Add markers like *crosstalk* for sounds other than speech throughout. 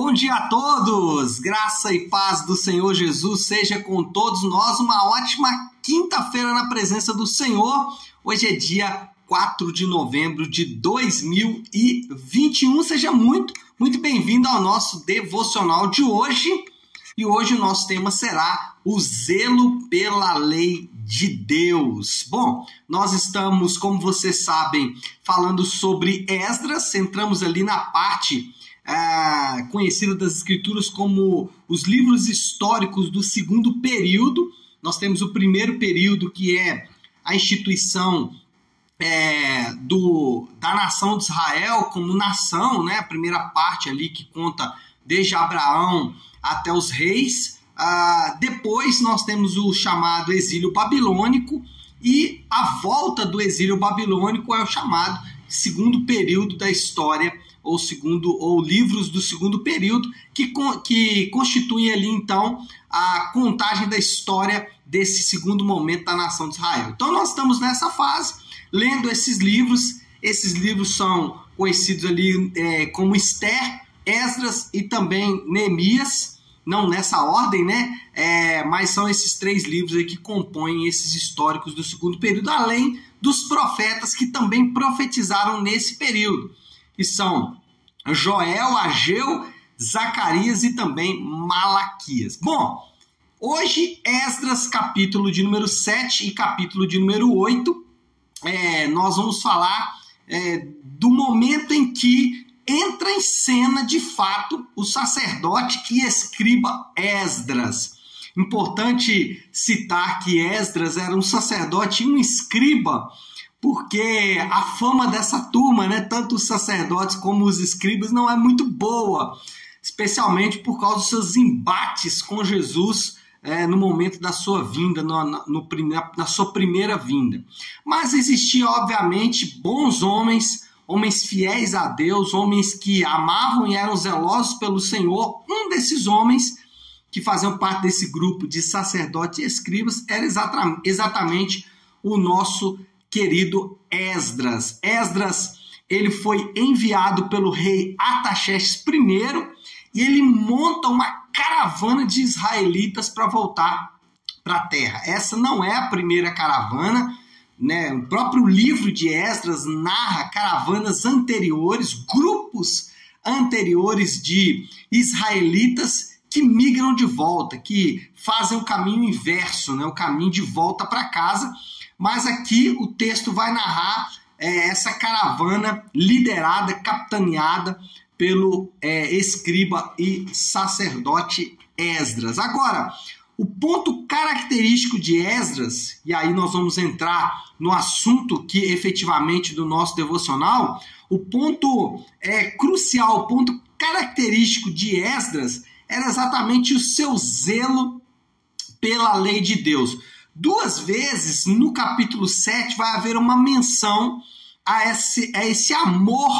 Bom dia a todos! Graça e paz do Senhor Jesus seja com todos nós. Uma ótima quinta-feira na presença do Senhor. Hoje é dia 4 de novembro de 2021. Seja muito, muito bem-vindo ao nosso devocional de hoje. E hoje o nosso tema será o zelo pela lei de Deus. Bom, nós estamos, como vocês sabem, falando sobre Esdras, centramos ali na parte conhecida das Escrituras como os livros históricos do segundo período. Nós temos o primeiro período, que é a instituição é, do, da nação de Israel como nação, né? a primeira parte ali que conta desde Abraão até os reis. Ah, depois nós temos o chamado exílio babilônico, e a volta do exílio babilônico é o chamado segundo período da história ou segundo ou livros do segundo período que, que constituem ali então a contagem da história desse segundo momento da nação de Israel. Então nós estamos nessa fase lendo esses livros. Esses livros são conhecidos ali é, como Esther, Esdras e também Neemias, não nessa ordem, né? É, mas são esses três livros aí que compõem esses históricos do segundo período, além dos profetas que também profetizaram nesse período que são Joel, Ageu, Zacarias e também Malaquias. Bom, hoje, Esdras, capítulo de número 7 e capítulo de número 8, é, nós vamos falar é, do momento em que entra em cena, de fato, o sacerdote e escriba Esdras. Importante citar que Esdras era um sacerdote e um escriba porque a fama dessa turma, né, tanto os sacerdotes como os escribas, não é muito boa, especialmente por causa dos seus embates com Jesus é, no momento da sua vinda, no, no, na sua primeira vinda. Mas existiam, obviamente, bons homens, homens fiéis a Deus, homens que amavam e eram zelosos pelo Senhor. Um desses homens que faziam parte desse grupo de sacerdotes e escribas era exatamente o nosso querido Esdras. Esdras, ele foi enviado pelo rei Ataxerxes I e ele monta uma caravana de israelitas para voltar para a terra. Essa não é a primeira caravana, né? O próprio livro de Esdras narra caravanas anteriores, grupos anteriores de israelitas que migram de volta, que fazem o caminho inverso, né? o caminho de volta para casa mas aqui o texto vai narrar é, essa caravana liderada, capitaneada pelo é, escriba e sacerdote Esdras. Agora, o ponto característico de Esdras, e aí nós vamos entrar no assunto que efetivamente do nosso devocional, o ponto é crucial, o ponto característico de Esdras era exatamente o seu zelo pela lei de Deus. Duas vezes no capítulo 7 vai haver uma menção a esse, a esse amor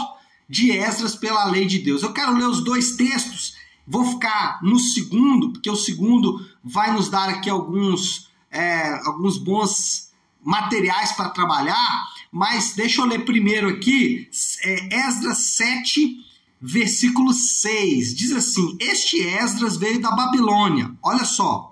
de Esdras pela lei de Deus. Eu quero ler os dois textos, vou ficar no segundo, porque o segundo vai nos dar aqui alguns, é, alguns bons materiais para trabalhar, mas deixa eu ler primeiro aqui, é, Esdras 7, versículo 6. Diz assim: Este Esdras veio da Babilônia. Olha só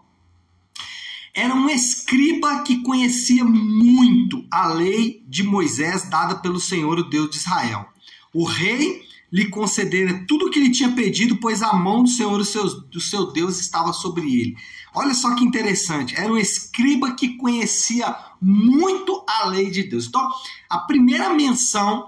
era um escriba que conhecia muito a lei de Moisés dada pelo Senhor, o Deus de Israel. O rei lhe concedera tudo o que ele tinha pedido, pois a mão do Senhor, do seu Deus, estava sobre ele. Olha só que interessante, era um escriba que conhecia muito a lei de Deus. Então, a primeira menção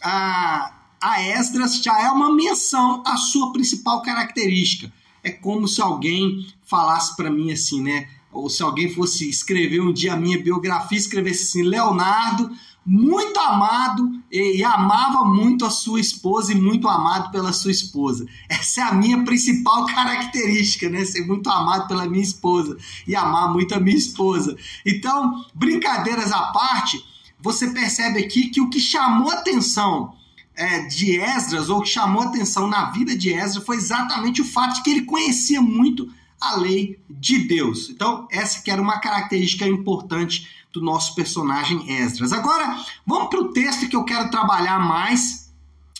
a, a Esdras já é uma menção à sua principal característica. É como se alguém falasse para mim assim, né? Ou se alguém fosse escrever um dia a minha biografia, escrevesse assim: Leonardo, muito amado e, e, amava muito a sua esposa e muito amado pela sua esposa. Essa é a minha principal característica, né? Ser muito amado pela minha esposa e amar muito a minha esposa. Então, brincadeiras à parte, você percebe aqui que o que chamou atenção é, de Esdras, ou que chamou atenção na vida de Esdras, foi exatamente o fato de que ele conhecia muito a lei de Deus. Então, essa que era uma característica importante do nosso personagem Esdras. Agora, vamos para o texto que eu quero trabalhar mais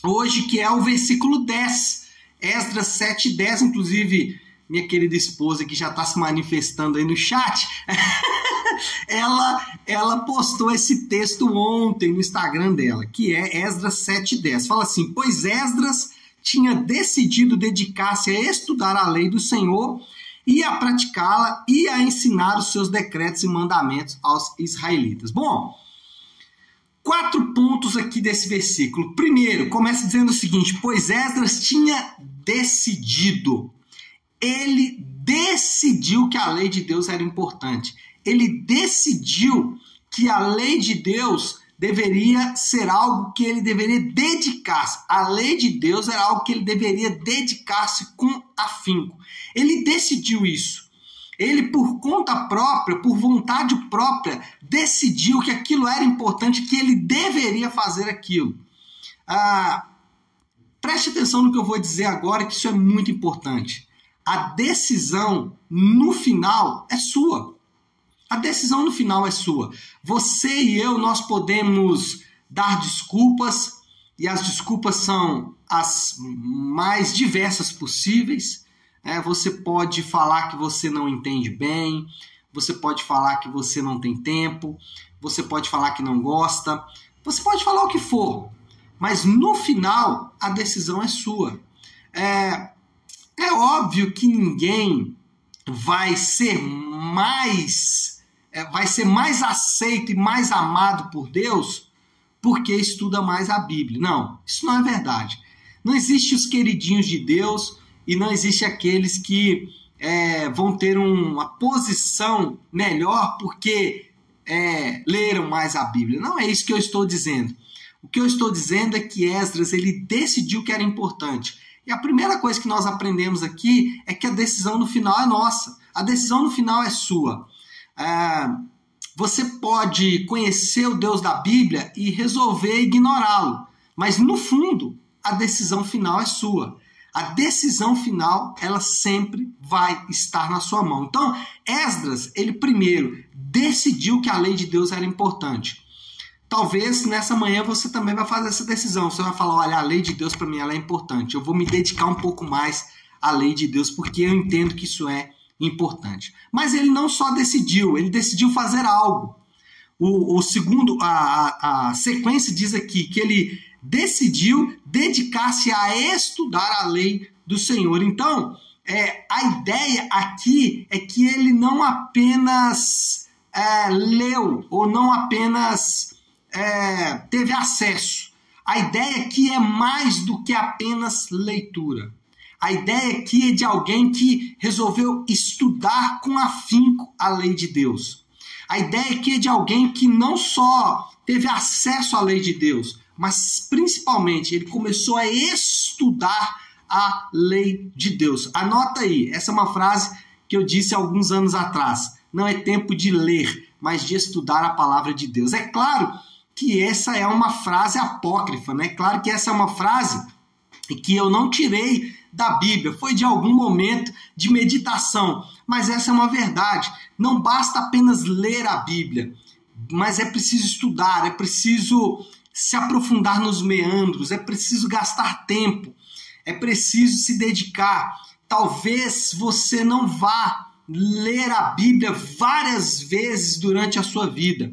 hoje, que é o versículo 10. Esdras 7,10, inclusive minha querida esposa que já está se manifestando aí no chat, *laughs* ela, ela postou esse texto ontem no Instagram dela, que é Esdras 7,10. Fala assim: Pois Esdras tinha decidido dedicar-se a estudar a lei do Senhor e a praticá-la e a ensinar os seus decretos e mandamentos aos israelitas. Bom, quatro pontos aqui desse versículo. Primeiro, começa dizendo o seguinte: Pois Esdras tinha decidido ele decidiu que a lei de Deus era importante. Ele decidiu que a lei de Deus deveria ser algo que ele deveria dedicar-se. A lei de Deus era algo que ele deveria dedicar-se com afinco. Ele decidiu isso. Ele, por conta própria, por vontade própria, decidiu que aquilo era importante, que ele deveria fazer aquilo. Ah, preste atenção no que eu vou dizer agora, que isso é muito importante a decisão no final é sua. A decisão no final é sua. Você e eu, nós podemos dar desculpas, e as desculpas são as mais diversas possíveis. É, você pode falar que você não entende bem, você pode falar que você não tem tempo, você pode falar que não gosta, você pode falar o que for, mas no final a decisão é sua. É, é óbvio que ninguém vai ser mais é, vai ser mais aceito e mais amado por Deus porque estuda mais a Bíblia. Não, isso não é verdade. Não existe os queridinhos de Deus e não existe aqueles que é, vão ter uma posição melhor porque é, leram mais a Bíblia. Não é isso que eu estou dizendo. O que eu estou dizendo é que Esdras ele decidiu que era importante. E a primeira coisa que nós aprendemos aqui é que a decisão no final é nossa. A decisão no final é sua. É, você pode conhecer o Deus da Bíblia e resolver ignorá-lo, mas no fundo a decisão final é sua. A decisão final ela sempre vai estar na sua mão. Então, Esdras, ele primeiro decidiu que a lei de Deus era importante. Talvez nessa manhã você também vai fazer essa decisão. Você vai falar: olha, a lei de Deus para mim ela é importante. Eu vou me dedicar um pouco mais à lei de Deus porque eu entendo que isso é importante. Mas ele não só decidiu, ele decidiu fazer algo. O, o segundo, a, a, a sequência diz aqui que ele decidiu dedicar-se a estudar a lei do Senhor. Então, é, a ideia aqui é que ele não apenas é, leu ou não apenas é, teve acesso. A ideia aqui é mais do que apenas leitura. A ideia aqui é de alguém que resolveu estudar com afinco a lei de Deus. A ideia aqui é de alguém que não só teve acesso à lei de Deus, mas principalmente ele começou a estudar a lei de Deus. Anota aí, essa é uma frase que eu disse alguns anos atrás. Não é tempo de ler, mas de estudar a palavra de Deus. É claro que essa é uma frase apócrifa, né? Claro que essa é uma frase que eu não tirei da Bíblia, foi de algum momento de meditação, mas essa é uma verdade. Não basta apenas ler a Bíblia, mas é preciso estudar, é preciso se aprofundar nos meandros, é preciso gastar tempo, é preciso se dedicar. Talvez você não vá ler a Bíblia várias vezes durante a sua vida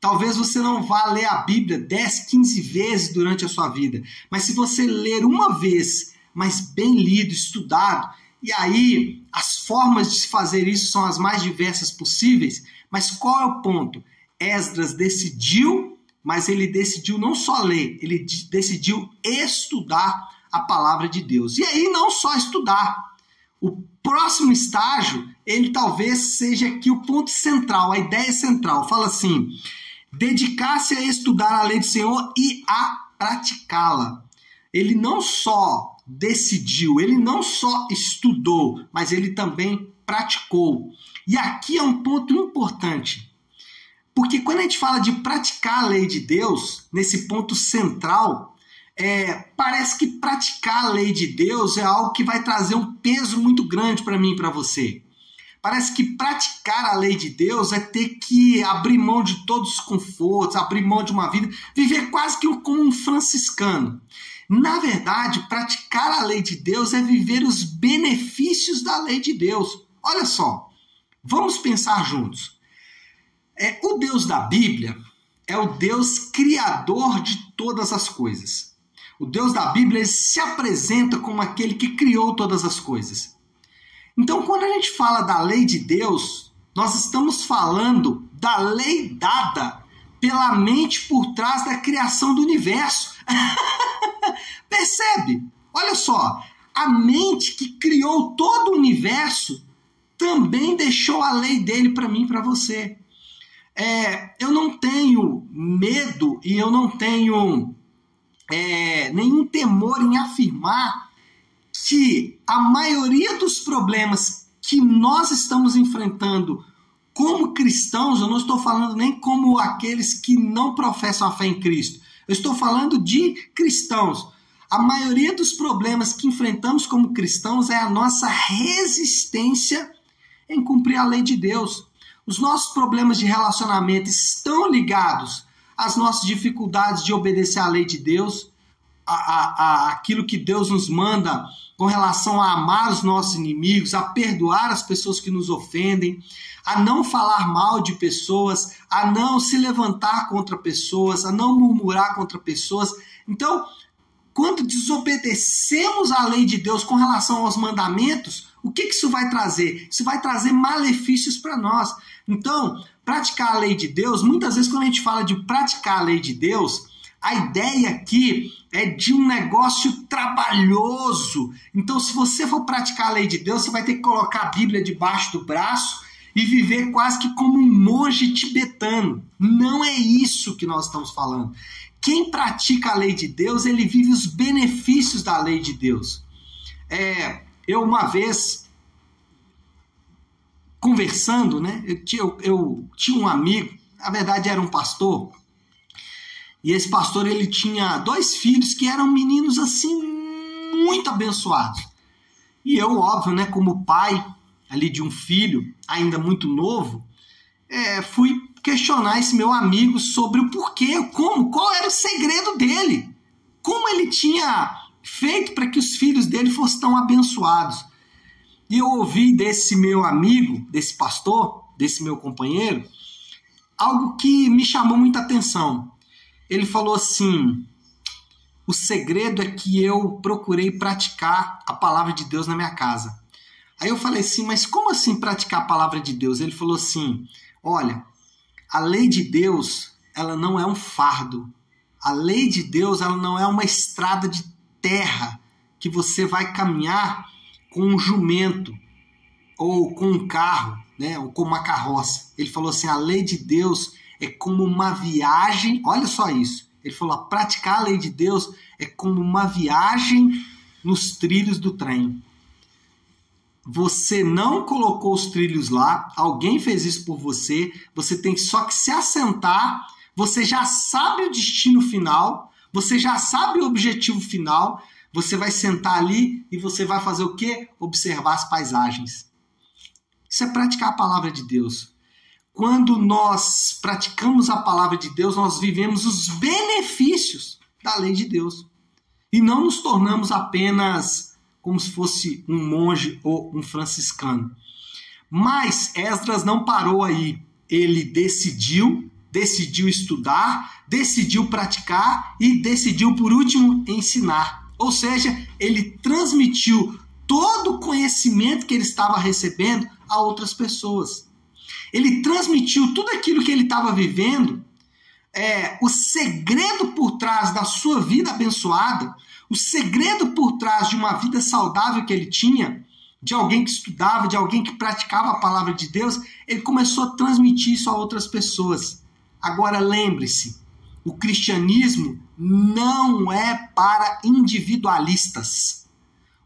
Talvez você não vá ler a Bíblia 10, 15 vezes durante a sua vida, mas se você ler uma vez, mas bem lido, estudado, e aí as formas de fazer isso são as mais diversas possíveis, mas qual é o ponto? Esdras decidiu, mas ele decidiu não só ler, ele decidiu estudar a palavra de Deus. E aí não só estudar. O próximo estágio, ele talvez seja aqui o ponto central, a ideia central. Fala assim: dedicar-se a estudar a lei do Senhor e a praticá-la. Ele não só decidiu, ele não só estudou, mas ele também praticou. E aqui é um ponto importante. Porque quando a gente fala de praticar a lei de Deus, nesse ponto central, é, parece que praticar a lei de Deus é algo que vai trazer um peso muito grande para mim e para você. Parece que praticar a lei de Deus é ter que abrir mão de todos os confortos, abrir mão de uma vida, viver quase que como um franciscano. Na verdade, praticar a lei de Deus é viver os benefícios da lei de Deus. Olha só, vamos pensar juntos. É, o Deus da Bíblia é o Deus criador de todas as coisas. O Deus da Bíblia se apresenta como aquele que criou todas as coisas. Então, quando a gente fala da lei de Deus, nós estamos falando da lei dada pela mente por trás da criação do universo. *laughs* Percebe? Olha só, a mente que criou todo o universo também deixou a lei dele para mim para você. É, eu não tenho medo e eu não tenho é, nenhum temor em afirmar que a maioria dos problemas que nós estamos enfrentando como cristãos, eu não estou falando nem como aqueles que não professam a fé em Cristo, eu estou falando de cristãos. A maioria dos problemas que enfrentamos como cristãos é a nossa resistência em cumprir a lei de Deus. Os nossos problemas de relacionamento estão ligados às nossas dificuldades de obedecer à lei de Deus, a, a, aquilo que Deus nos manda com relação a amar os nossos inimigos, a perdoar as pessoas que nos ofendem, a não falar mal de pessoas, a não se levantar contra pessoas, a não murmurar contra pessoas. Então, quando desobedecemos a lei de Deus com relação aos mandamentos, o que, isso vai trazer? Isso vai trazer malefícios para nós. Então, praticar a lei de Deus, muitas vezes quando a gente fala de praticar a lei de Deus, a ideia aqui é de um negócio trabalhoso. Então, se você for praticar a lei de Deus, você vai ter que colocar a Bíblia debaixo do braço e viver quase que como um monge tibetano. Não é isso que nós estamos falando. Quem pratica a lei de Deus, ele vive os benefícios da lei de Deus. É, eu uma vez conversando, né? Eu, eu, eu tinha um amigo, na verdade era um pastor, e esse pastor ele tinha dois filhos que eram meninos assim muito abençoados. E eu, óbvio, né, como pai, ali de um filho ainda muito novo, é, fui questionar esse meu amigo sobre o porquê, como, qual era o segredo dele, como ele tinha feito para que os filhos dele fossem tão abençoados. E eu ouvi desse meu amigo, desse pastor, desse meu companheiro, algo que me chamou muita atenção. Ele falou assim: o segredo é que eu procurei praticar a palavra de Deus na minha casa. Aí eu falei assim, mas como assim praticar a palavra de Deus? Ele falou assim: olha, a lei de Deus, ela não é um fardo. A lei de Deus, ela não é uma estrada de terra que você vai caminhar com um jumento ou com um carro, né, ou com uma carroça. Ele falou assim: a lei de Deus é como uma viagem. Olha só isso. Ele falou: praticar a lei de Deus é como uma viagem nos trilhos do trem você não colocou os trilhos lá, alguém fez isso por você, você tem só que se assentar, você já sabe o destino final, você já sabe o objetivo final, você vai sentar ali e você vai fazer o quê? Observar as paisagens. Isso é praticar a palavra de Deus. Quando nós praticamos a palavra de Deus, nós vivemos os benefícios da lei de Deus. E não nos tornamos apenas como se fosse um monge ou um franciscano. Mas Esdras não parou aí. Ele decidiu, decidiu estudar, decidiu praticar e decidiu, por último, ensinar. Ou seja, ele transmitiu todo o conhecimento que ele estava recebendo a outras pessoas. Ele transmitiu tudo aquilo que ele estava vivendo, é, o segredo por trás da sua vida abençoada, o segredo por trás de uma vida saudável que ele tinha, de alguém que estudava, de alguém que praticava a palavra de Deus, ele começou a transmitir isso a outras pessoas. Agora lembre-se, o cristianismo não é para individualistas.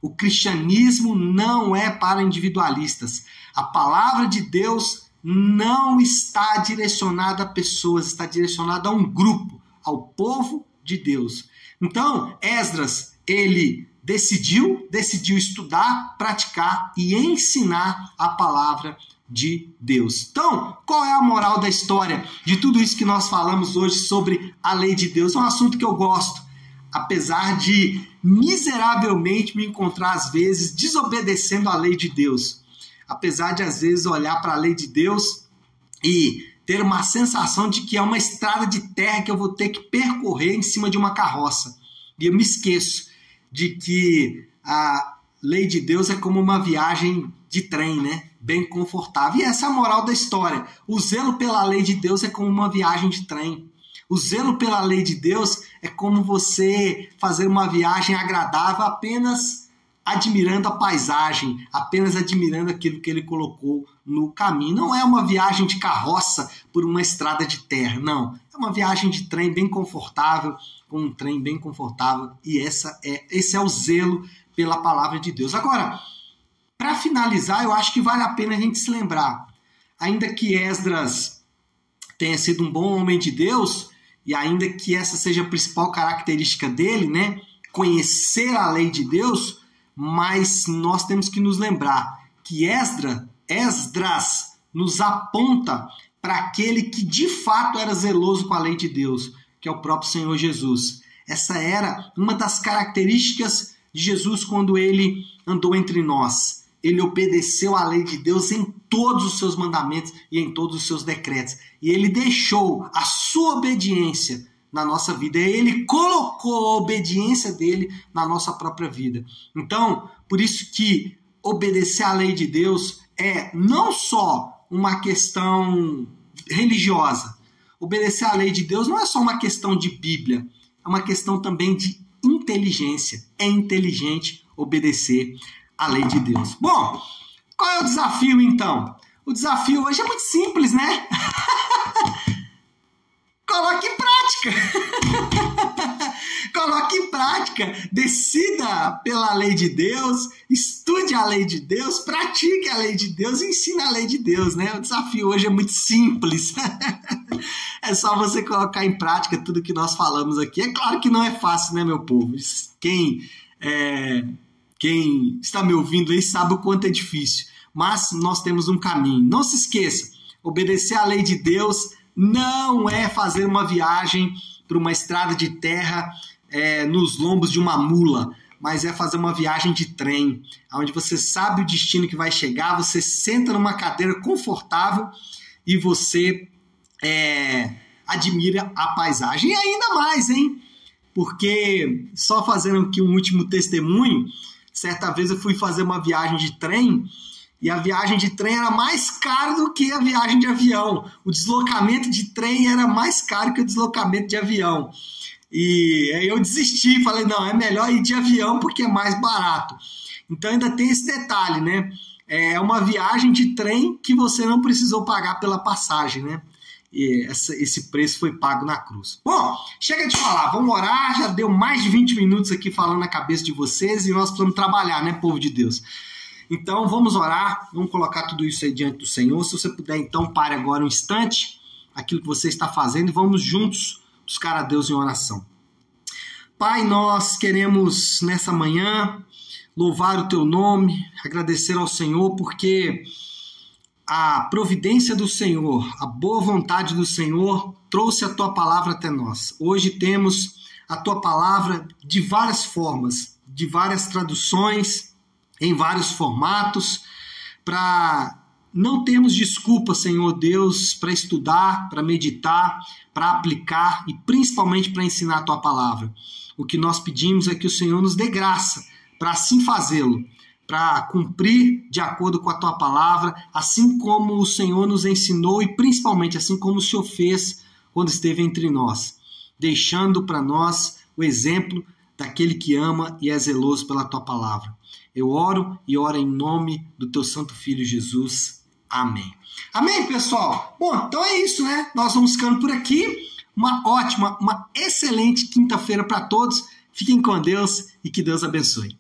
O cristianismo não é para individualistas. A palavra de Deus não está direcionada a pessoas, está direcionada a um grupo, ao povo de Deus. Então, Esdras, ele decidiu, decidiu estudar, praticar e ensinar a palavra de Deus. Então, qual é a moral da história de tudo isso que nós falamos hoje sobre a lei de Deus? É um assunto que eu gosto. apesar de miseravelmente me encontrar às vezes desobedecendo a lei de Deus, apesar de às vezes olhar para a lei de Deus e ter uma sensação de que é uma estrada de terra que eu vou ter que percorrer em cima de uma carroça. E eu me esqueço de que a lei de Deus é como uma viagem de trem, né? Bem confortável. E essa é a moral da história. O zelo pela lei de Deus é como uma viagem de trem. O zelo pela lei de Deus é como você fazer uma viagem agradável apenas admirando a paisagem, apenas admirando aquilo que ele colocou no caminho. Não é uma viagem de carroça por uma estrada de terra, não. É uma viagem de trem bem confortável, com um trem bem confortável, e essa é esse é o zelo pela palavra de Deus. Agora, para finalizar, eu acho que vale a pena a gente se lembrar, ainda que Esdras tenha sido um bom homem de Deus, e ainda que essa seja a principal característica dele, né, conhecer a lei de Deus, mas nós temos que nos lembrar que Esdra, Esdras nos aponta para aquele que de fato era zeloso com a lei de Deus, que é o próprio Senhor Jesus. Essa era uma das características de Jesus quando ele andou entre nós. Ele obedeceu à lei de Deus em todos os seus mandamentos e em todos os seus decretos. E ele deixou a sua obediência na nossa vida. Ele colocou a obediência dele na nossa própria vida. Então, por isso que obedecer à lei de Deus é não só uma questão religiosa. Obedecer à lei de Deus não é só uma questão de Bíblia, é uma questão também de inteligência. É inteligente obedecer à lei de Deus. Bom, qual é o desafio então? O desafio hoje é muito simples, né? *laughs* coloque prática. *laughs* coloque em prática. Decida pela lei de Deus, estude a lei de Deus, pratique a lei de Deus, ensine a lei de Deus, né? O desafio hoje é muito simples. *laughs* é só você colocar em prática tudo que nós falamos aqui. É claro que não é fácil, né, meu povo? Quem é, quem está me ouvindo aí sabe o quanto é difícil. Mas nós temos um caminho. Não se esqueça, obedecer à lei de Deus não é fazer uma viagem para uma estrada de terra é, nos lombos de uma mula, mas é fazer uma viagem de trem, onde você sabe o destino que vai chegar, você senta numa cadeira confortável e você é, admira a paisagem. E ainda mais, hein? Porque, só fazendo aqui um último testemunho, certa vez eu fui fazer uma viagem de trem e a viagem de trem era mais cara do que a viagem de avião. O deslocamento de trem era mais caro que o deslocamento de avião. E aí eu desisti, falei, não, é melhor ir de avião porque é mais barato. Então ainda tem esse detalhe, né? É uma viagem de trem que você não precisou pagar pela passagem, né? E essa, esse preço foi pago na cruz. Bom, chega de falar, vamos orar. Já deu mais de 20 minutos aqui falando na cabeça de vocês e nós precisamos trabalhar, né, povo de Deus? Então vamos orar, vamos colocar tudo isso aí diante do Senhor. Se você puder, então pare agora um instante aquilo que você está fazendo e vamos juntos buscar a Deus em oração. Pai, nós queremos nessa manhã louvar o teu nome, agradecer ao Senhor porque a providência do Senhor, a boa vontade do Senhor trouxe a tua palavra até nós. Hoje temos a tua palavra de várias formas, de várias traduções, em vários formatos, para não termos desculpa, Senhor Deus, para estudar, para meditar, para aplicar e principalmente para ensinar a tua palavra. O que nós pedimos é que o Senhor nos dê graça para assim fazê-lo, para cumprir de acordo com a tua palavra, assim como o Senhor nos ensinou e principalmente assim como o Senhor fez quando esteve entre nós, deixando para nós o exemplo daquele que ama e é zeloso pela tua palavra. Eu oro e oro em nome do teu santo filho Jesus. Amém. Amém, pessoal? Bom, então é isso, né? Nós vamos ficando por aqui. Uma ótima, uma excelente quinta-feira para todos. Fiquem com Deus e que Deus abençoe.